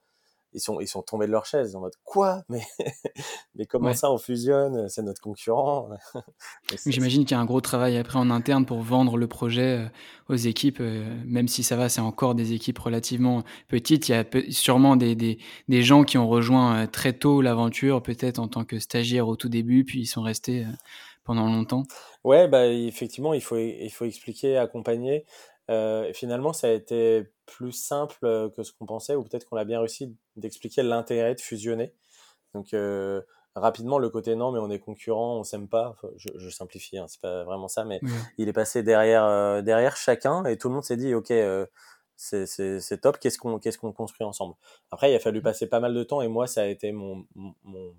ils sont ils sont tombés de leur chaise en mode quoi? Mais mais comment ça on fusionne? C'est notre concurrent. J'imagine qu'il y a un gros travail après en interne pour vendre le projet euh, aux équipes euh, même si ça va c'est encore des équipes relativement petites. Il y a sûrement des, des, des gens qui ont rejoint euh, très tôt l'aventure peut-être en tant que stagiaires au tout début puis ils sont restés pendant longtemps. Ouais bah effectivement il faut il faut expliquer accompagner euh, finalement, ça a été plus simple euh, que ce qu'on pensait, ou peut-être qu'on a bien réussi d'expliquer l'intérêt de fusionner. Donc, euh, rapidement, le côté non, mais on est concurrent, on s'aime pas. Enfin, je, je, simplifie, hein, c'est pas vraiment ça, mais il est passé derrière, euh, derrière chacun, et tout le monde s'est dit, ok, c'est top. Qu'est-ce qu'on qu'est-ce qu'on construit ensemble? Après, il a fallu passer pas mal de temps et moi, ça a été mon, mon,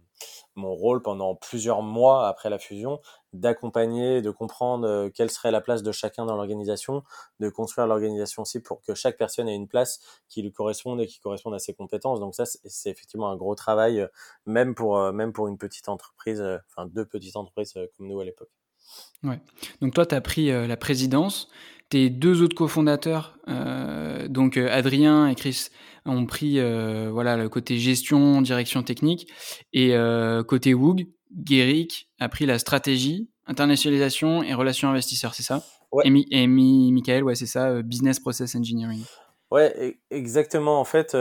mon rôle pendant plusieurs mois après la fusion d'accompagner, de comprendre euh, quelle serait la place de chacun dans l'organisation, de construire l'organisation aussi pour que chaque personne ait une place qui lui corresponde et qui corresponde à ses compétences. Donc ça, c'est effectivement un gros travail, euh, même pour euh, même pour une petite entreprise, enfin deux petites entreprises comme nous à l'époque. Ouais. Donc toi, tu as pris la présidence. Tes deux autres cofondateurs, euh, donc euh, Adrien et Chris, ont pris euh, voilà le côté gestion, direction technique, et côté Woog, Guéric a pris la stratégie, internationalisation et relations investisseurs, c'est ça? Ouais. Et, Michael, ouais, c'est ça, business process engineering. Ouais, e-, exactement. En fait,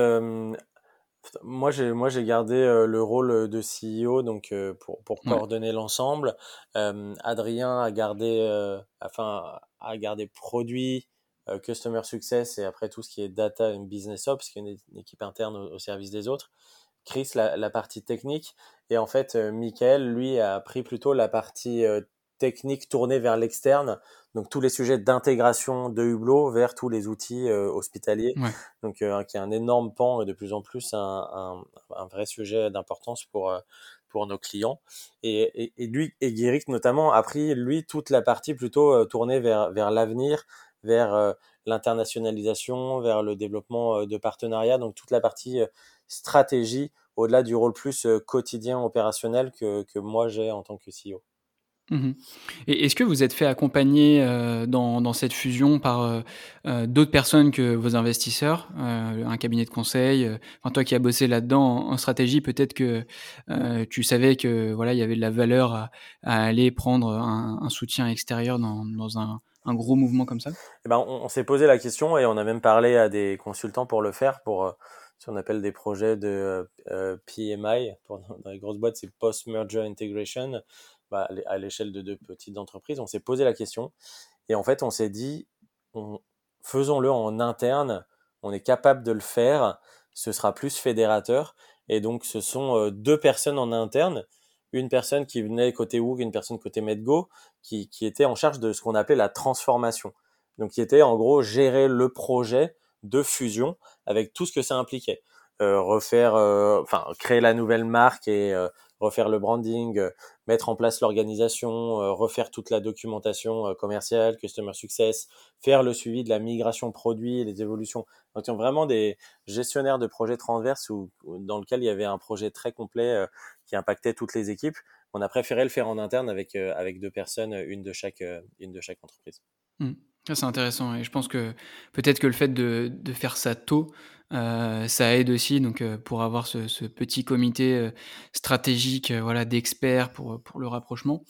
moi, j'ai moi j'ai gardé le rôle de CEO donc pour pour coordonner l'ensemble. Adrien a gardé enfin a gardé produit, customer success et après tout ce qui est data et business ops, qui est une, équipe interne au, service des autres. Chris la, la, partie technique. Et en fait Michael lui a pris plutôt la partie technique tournée vers l'externe, donc tous les sujets d'intégration de Hublot vers tous les outils euh, hospitaliers, donc euh, qui est un énorme pan et de plus en plus un, un, un vrai sujet d'importance pour euh, pour nos clients. Et, et, et, lui et Guéric notamment a pris lui toute la partie plutôt tournée vers vers l'avenir, vers l'internationalisation, vers le développement de partenariats, donc toute la partie stratégie au-delà du rôle plus quotidien opérationnel que, que moi j'ai en tant que CEO. Mmh. Et est-ce que vous êtes fait accompagner euh, dans, cette fusion par euh, euh, d'autres personnes que vos investisseurs, un cabinet de conseil enfin, Toi qui as bossé là-dedans en, stratégie, peut-être que tu savais que voilà il y avait de la valeur à, aller prendre un, soutien extérieur dans, un, gros mouvement comme ça? Eh ben, On, s'est posé la question et on a même parlé à des consultants pour le faire, pour ce qu'on appelle des projets de PMI. Dans les grosses boîtes, c'est Post-Merger Integration bah, à l'échelle de deux petites entreprises, on s'est posé la question et en fait on s'est dit faisons-le en interne, on est capable de le faire, ce sera plus fédérateur et donc ce sont euh, deux personnes en interne, une personne qui venait côté Woog, une personne côté Medgo, qui, qui était en charge de ce qu'on appelait la transformation. Donc qui était en gros gérer le projet de fusion avec tout ce que ça impliquait. Euh, refaire, euh, enfin créer la nouvelle marque et refaire le branding, euh, mettre en place l'organisation, euh, refaire toute la documentation euh, commerciale, customer success, faire le suivi de la migration produit les évolutions. Donc, vraiment des gestionnaires de projets transverses où, dans lequel il y avait un projet très complet qui impactait toutes les équipes. On a préféré le faire en interne avec, avec deux personnes, une de chaque, une de chaque entreprise. Mmh. C'est intéressant et je pense que peut-être que le fait de, de faire ça tôt, euh, ça aide aussi donc euh, pour avoir ce, petit comité euh, stratégique voilà d'experts pour pour le rapprochement.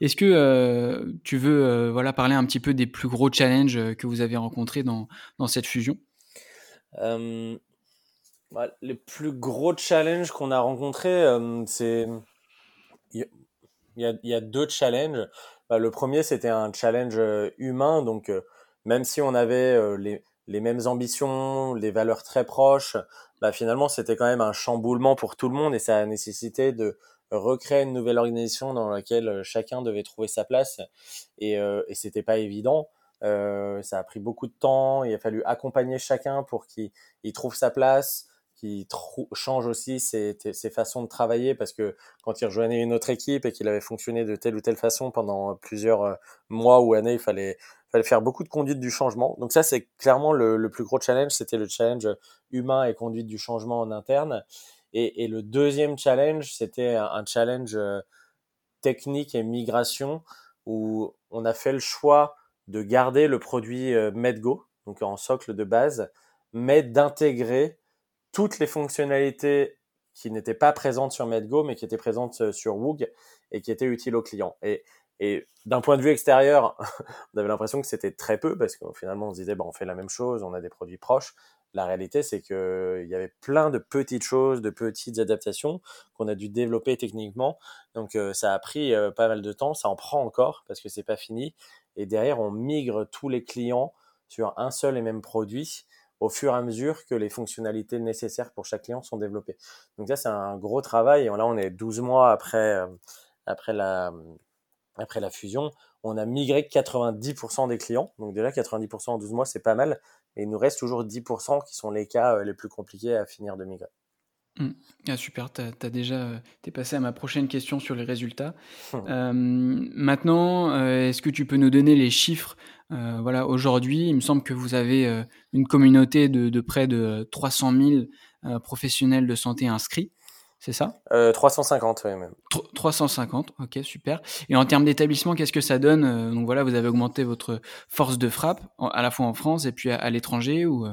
Est-ce que tu veux voilà parler un petit peu des plus gros challenges que vous avez rencontrés dans dans cette fusion? Bah, Les plus gros challenges qu'on a rencontrés, c'est il y, a, y a deux challenges. Bah, le premier, c'était un challenge humain. Donc, même si on avait les, les mêmes ambitions, les valeurs très proches, bah finalement c'était quand même un chamboulement pour tout le monde et ça a nécessité de recréer une nouvelle organisation dans laquelle euh, chacun devait trouver sa place et, euh, et c'était pas évident. Euh, ça a pris beaucoup de temps, il a fallu accompagner chacun pour qu'il trouve sa place, qu'il change aussi ses, ses, façons de travailler parce que quand il rejoignait une autre équipe et qu'il avait fonctionné de telle ou telle façon pendant plusieurs euh, mois ou années, il fallait fallait faire beaucoup de conduite du changement. Donc ça, c'est clairement le, le, plus gros challenge. C'était le challenge humain et conduite du changement en interne. Et, et le deuxième challenge, c'était un challenge euh, technique et migration où on a fait le choix de garder le produit euh, Medgo, donc en socle de base, mais d'intégrer toutes les fonctionnalités qui n'étaient pas présentes sur Medgo, mais qui étaient présentes euh, sur Woog et qui étaient utiles aux clients. Et d'un point de vue extérieur, on avait l'impression que c'était très peu parce que finalement on se disait bah, on fait la même chose, on a des produits proches. La réalité, c'est qu'il y avait plein de petites choses, de petites adaptations qu'on a dû développer techniquement. Donc euh, ça a pris euh, pas mal de temps, ça en prend encore parce que c'est pas fini. Et derrière, on migre tous les clients sur un seul et même produit au fur et à mesure que les fonctionnalités nécessaires pour chaque client sont développées. Donc ça, c'est un gros travail. Là, on est 12 mois après, euh, après la, après la fusion, on a migré 90% des clients. Donc déjà 90% en 12 mois, c'est pas mal. Mais il nous reste toujours 10% qui sont les cas les plus compliqués à finir de migrer. Mmh. Ah super, tu as, déjà t'es passé à ma prochaine question sur les résultats. Mmh. maintenant, est-ce que tu peux nous donner les chiffres euh, voilà, aujourd'hui, il me semble que vous avez une communauté de, près de 300 000 professionnels de santé inscrits. C'est ça? 350, oui, même. 350, ok, super. Et en termes d'établissement, qu'est-ce que ça donne? Donc voilà, vous avez augmenté votre force de frappe, à la fois en France et puis à, l'étranger ou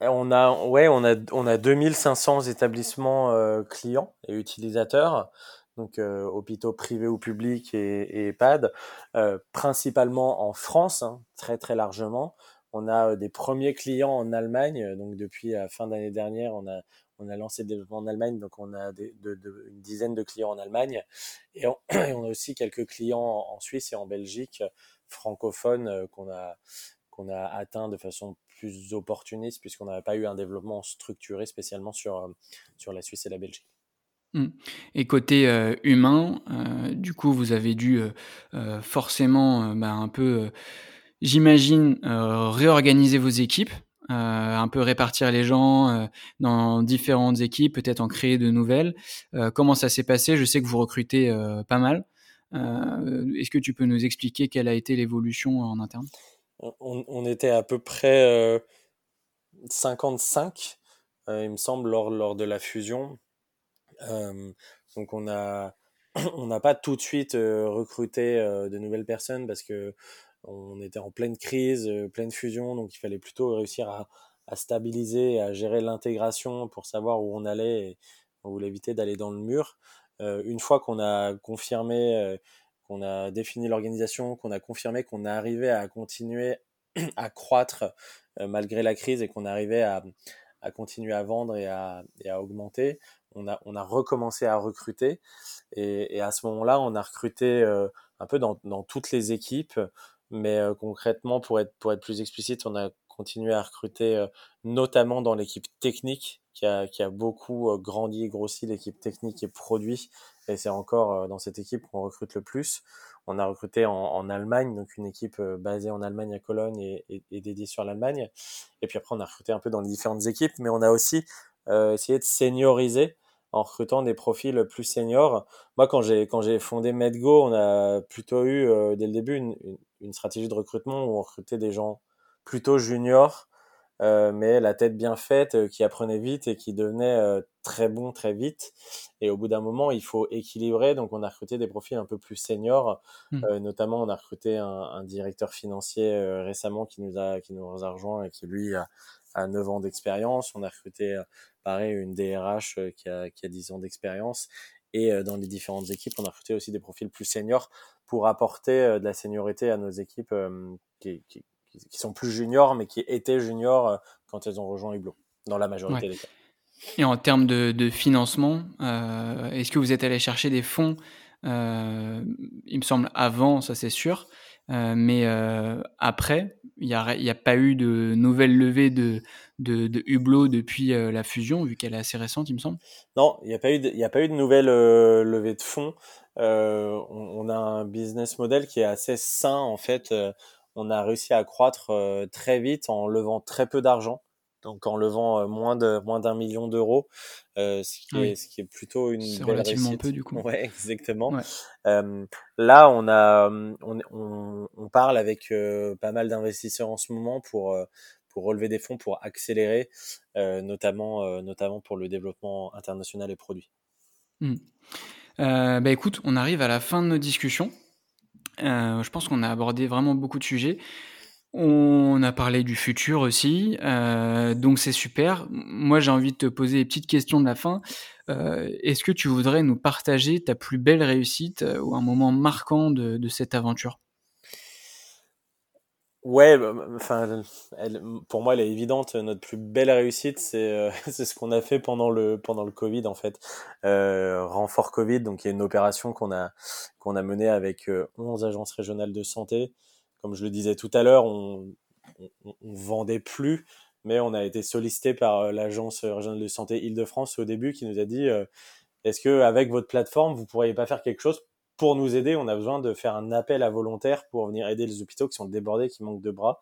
on a, ouais, on a, on a 2500 établissements clients et utilisateurs donc euh, hôpitaux privés ou publics et, et EHPAD, euh, principalement en France, hein, très très largement. On a euh, des premiers clients en Allemagne, donc depuis la fin d'année dernière, on a on a lancé le développement en Allemagne, donc on a des, de, de, une dizaine de clients en Allemagne, et on, on, a aussi quelques clients en Suisse et en Belgique francophones qu'on a qu'on a atteint de façon plus opportuniste puisqu'on n'avait pas eu un développement structuré spécialement sur sur la Suisse et la Belgique. Mmh. Et côté euh, humain, euh, du coup, vous avez dû euh, forcément bah, un peu, j'imagine, réorganiser vos équipes, un peu répartir les gens dans différentes équipes, peut-être en créer de nouvelles. comment ça s'est passé? Je sais que vous recrutez pas mal. Est-ce que tu peux nous expliquer quelle a été l'évolution en interne? On, on, était à peu près 55, il me semble, lors, lors de la fusion donc on a on n'a pas tout de suite recruté de nouvelles personnes parce que on était en pleine crise, pleine fusion, donc il fallait plutôt réussir à, à stabiliser, à gérer l'intégration pour savoir où on allait et on voulait éviter d'aller dans le mur. une fois qu'on a confirmé, qu'on a défini l'organisation, qu'on a confirmé qu'on arrivait à continuer à croître malgré la crise et qu'on arrivait à, à continuer à vendre et à, augmenter, on a, recommencé à recruter. Et, à ce moment-là, on a recruté euh, un peu dans, toutes les équipes. Mais euh, concrètement, pour être, plus explicite, on a continué à recruter euh, notamment dans l'équipe technique qui a, qui a beaucoup grandi et grossi, l'équipe technique et produit. Et c'est encore dans cette équipe qu'on recrute le plus. On a recruté en, Allemagne, donc une équipe basée en Allemagne à Cologne et, dédiée sur l'Allemagne. Et puis après, on a recruté un peu dans les différentes équipes, mais on a aussi euh, essayer de senioriser en recrutant des profils plus seniors. Moi, quand j'ai quand j'ai fondé MedGo, on a plutôt eu euh, dès le début une, une, stratégie de recrutement où on recrutait des gens plutôt juniors, euh, mais la tête bien faite, euh, qui apprenaient vite et qui devenaient euh, très bons très vite. Et au bout d'un moment, il faut équilibrer. Donc, on a recruté des profils un peu plus seniors. Mmh. notamment, on a recruté un, un directeur financier récemment qui nous a qui nous a rejoint et qui lui a, a 9 ans d'expérience. On a recruté pareil, une DRH euh, qui a, qui a 10 ans d'expérience. Et euh, dans les différentes équipes, on a recruté aussi des profils plus seniors pour apporter euh, de la seniorité à nos équipes qui, qui, qui, sont plus juniors, mais qui étaient juniors quand elles ont rejoint Hublot, dans la majorité des cas. Et en termes de, de financement, euh, est-ce que vous êtes allé chercher des fonds euh, Il me semble avant, ça c'est sûr, euh, mais après, il n'y a, a, pas eu de nouvelle levée de, de, de Hublot depuis euh, la fusion, vu qu'elle est assez récente, il me semble? Non, il n'y a, pas eu de, a pas eu de nouvelle euh, levée de fonds. Euh, on, on, a un business model qui est assez sain, en fait. Euh, on a réussi à croître très vite en levant très peu d'argent. Donc en levant moins de moins d'un million d'euros, ce qui est ce qui est plutôt une belle relativement peu du coup. Ouais, exactement. Ouais. là, on a on, on, on parle avec pas mal d'investisseurs en ce moment pour pour relever des fonds pour accélérer, euh, notamment, euh, notamment pour le développement international et produit. Mmh. Euh, bah écoute, on arrive à la fin de nos discussions. Euh, je pense qu'on a abordé vraiment beaucoup de sujets. On a parlé du futur aussi, euh, donc c'est super. Moi, j'ai envie de te poser des petites questions de la fin. Euh, Est-ce que tu voudrais nous partager ta plus belle réussite ou un moment marquant de, de cette aventure? Ouais, bah, enfin, pour moi, elle est évidente. Notre plus belle réussite, c'est euh, ce qu'on a fait pendant le pendant le Covid, en fait. Euh, renfort Covid, donc il y a une opération qu'on a qu'on a menée avec 11 euh, agences régionales de santé. Comme je le disais tout à l'heure, on, on, vendait plus, mais on a été sollicité par euh, l'agence régionale de santé Île-de-France au début, qui nous a dit Est-ce que avec votre plateforme, vous pourriez pas faire quelque chose pour nous aider, on a besoin de faire un appel à volontaires pour venir aider les hôpitaux qui sont débordés, qui manquent de bras.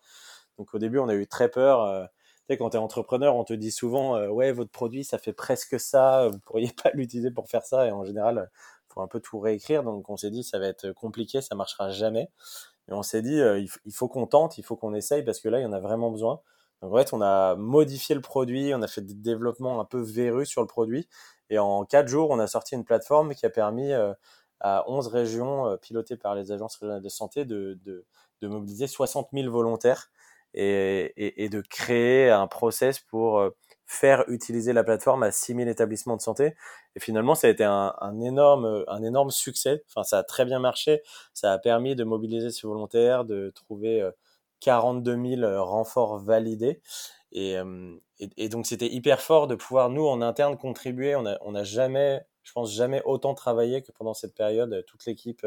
Donc au début, on a eu très peur. Euh, tu sais, quand tu es entrepreneur, on te dit souvent euh, ouais, votre produit, ça fait presque ça, vous pourriez pas l'utiliser pour faire ça. Et en général, faut un peu tout réécrire. Donc on s'est dit ça va être compliqué, ça marchera jamais. Et on s'est dit euh, il faut qu'on tente, il faut qu'on essaye parce que là, il y en a vraiment besoin. Donc en fait, on a modifié le produit, on a fait des développements un peu vérus sur le produit. Et en quatre jours, on a sorti une plateforme qui a permis à 11 régions pilotées par les agences régionales de santé de, de, de mobiliser 60 000 volontaires et, et, de créer un process pour euh, faire utiliser la plateforme à 6000 établissements de santé. Et finalement, ça a été un, un, énorme, un énorme succès. Enfin, ça a très bien marché. Ça a permis de mobiliser ces volontaires, de trouver 42 euh, 000 renforts validés. Et, euh, et, et donc, c'était hyper fort de pouvoir, nous, en interne, contribuer. On n'a on a jamais, je pense, jamais autant travaillé que pendant cette période, toute l'équipe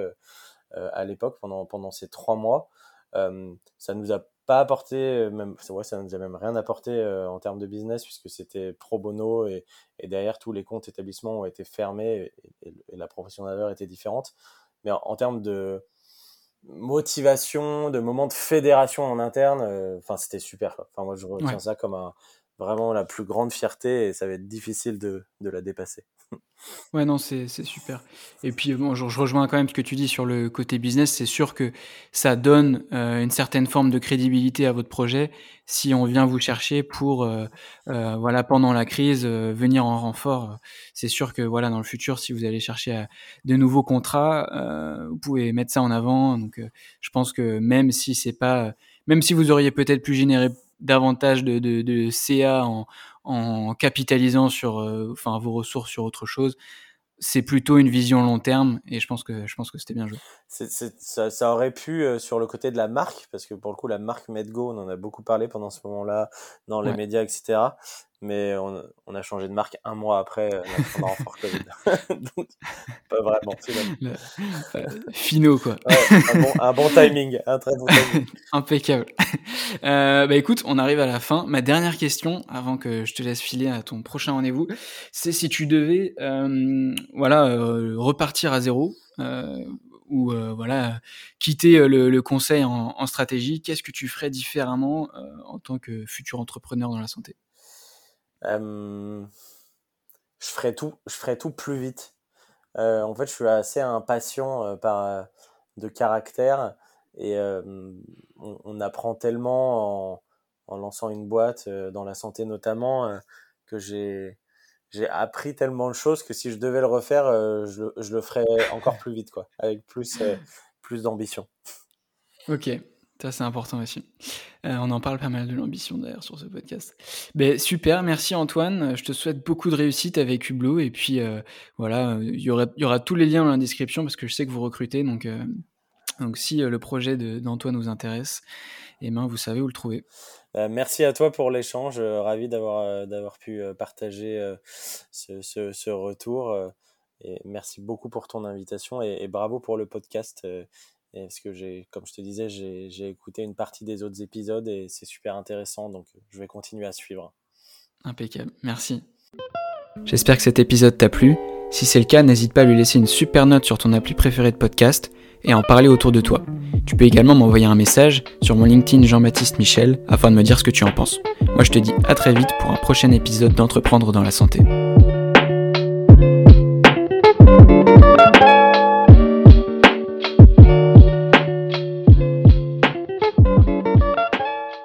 à l'époque, pendant, pendant ces trois mois. ça nous a pas apporté, euh, même, vrai, ça nous a même rien apporté euh, en termes de business puisque c'était pro bono et, et, derrière tous les comptes établissements ont été fermés et, la profession d'aveur était différente. Mais en, termes de motivation, de moment de fédération en interne, euh, enfin c'était super. Enfin moi je retiens ça comme un, vraiment la plus grande fierté et ça va être difficile de, de la dépasser. Ouais, non, c'est super. Et puis, bon, je, rejoins quand même ce que tu dis sur le côté business. C'est sûr que ça donne euh, une certaine forme de crédibilité à votre projet si on vient vous chercher pour, euh, euh, voilà, pendant la crise, venir en renfort. C'est sûr que, voilà, dans le futur, si vous allez chercher de nouveaux contrats, vous pouvez mettre ça en avant. Donc, je pense que même si c'est pas, même si vous auriez peut-être pu générer davantage de, de, de CA en, en capitalisant sur euh, enfin vos ressources sur autre chose c'est plutôt une vision long terme et je pense que je pense que c'était bien joué. ça, ça, aurait pu euh, sur le côté de la marque parce que pour le coup la marque Medgo on en a beaucoup parlé pendant ce moment-là dans les médias etc mais on, on, a changé de marque un mois après euh, notre renfort Covid. Donc, pas vraiment. Euh, finaux, quoi. un, bon, un, bon, timing, un très bon timing. Impeccable. Euh, bah écoute, on arrive à la fin. Ma dernière question, avant que je te laisse filer à ton prochain rendez-vous, c'est si tu devais, euh, voilà, euh, repartir à zéro. ou voilà quitter le, le conseil en, en stratégie, qu'est-ce que tu ferais différemment en tant que futur entrepreneur dans la santé? Euh, je ferai tout, je ferai tout plus vite. Euh, en fait, je suis assez impatient euh, par de caractère et on, apprend tellement en, en, lançant une boîte dans la santé notamment que j'ai j'ai appris tellement de choses que si je devais le refaire, je, je le ferais encore plus vite, quoi, avec plus plus d'ambition. Ok. Ça, c'est important aussi. Euh, on en parle pas mal de l'ambition d'ailleurs sur ce podcast. Ben, super, merci Antoine. Je te souhaite beaucoup de réussite avec Hublot. Et puis euh, voilà, il y, aura, tous les liens dans la description parce que je sais que vous recrutez. Donc, euh, donc si le projet d'Antoine vous intéresse, eh ben, vous savez où le trouver. merci à toi pour l'échange. ravi d'avoir pu partager ce, retour. et merci beaucoup pour ton invitation et bravo pour le podcast et parce que j'ai, comme je te disais, j'ai écouté une partie des autres épisodes et c'est super intéressant, donc je vais continuer à suivre. Impeccable, merci. J'espère que cet épisode t'a plu. Si c'est le cas, n'hésite pas à lui laisser une super note sur ton appli préféré de podcast et en parler autour de toi. Tu peux également m'envoyer un message sur mon LinkedIn Jean-Baptiste Michel afin de me dire ce que tu en penses. Moi je te dis à très vite pour un prochain épisode d'Entreprendre dans la santé.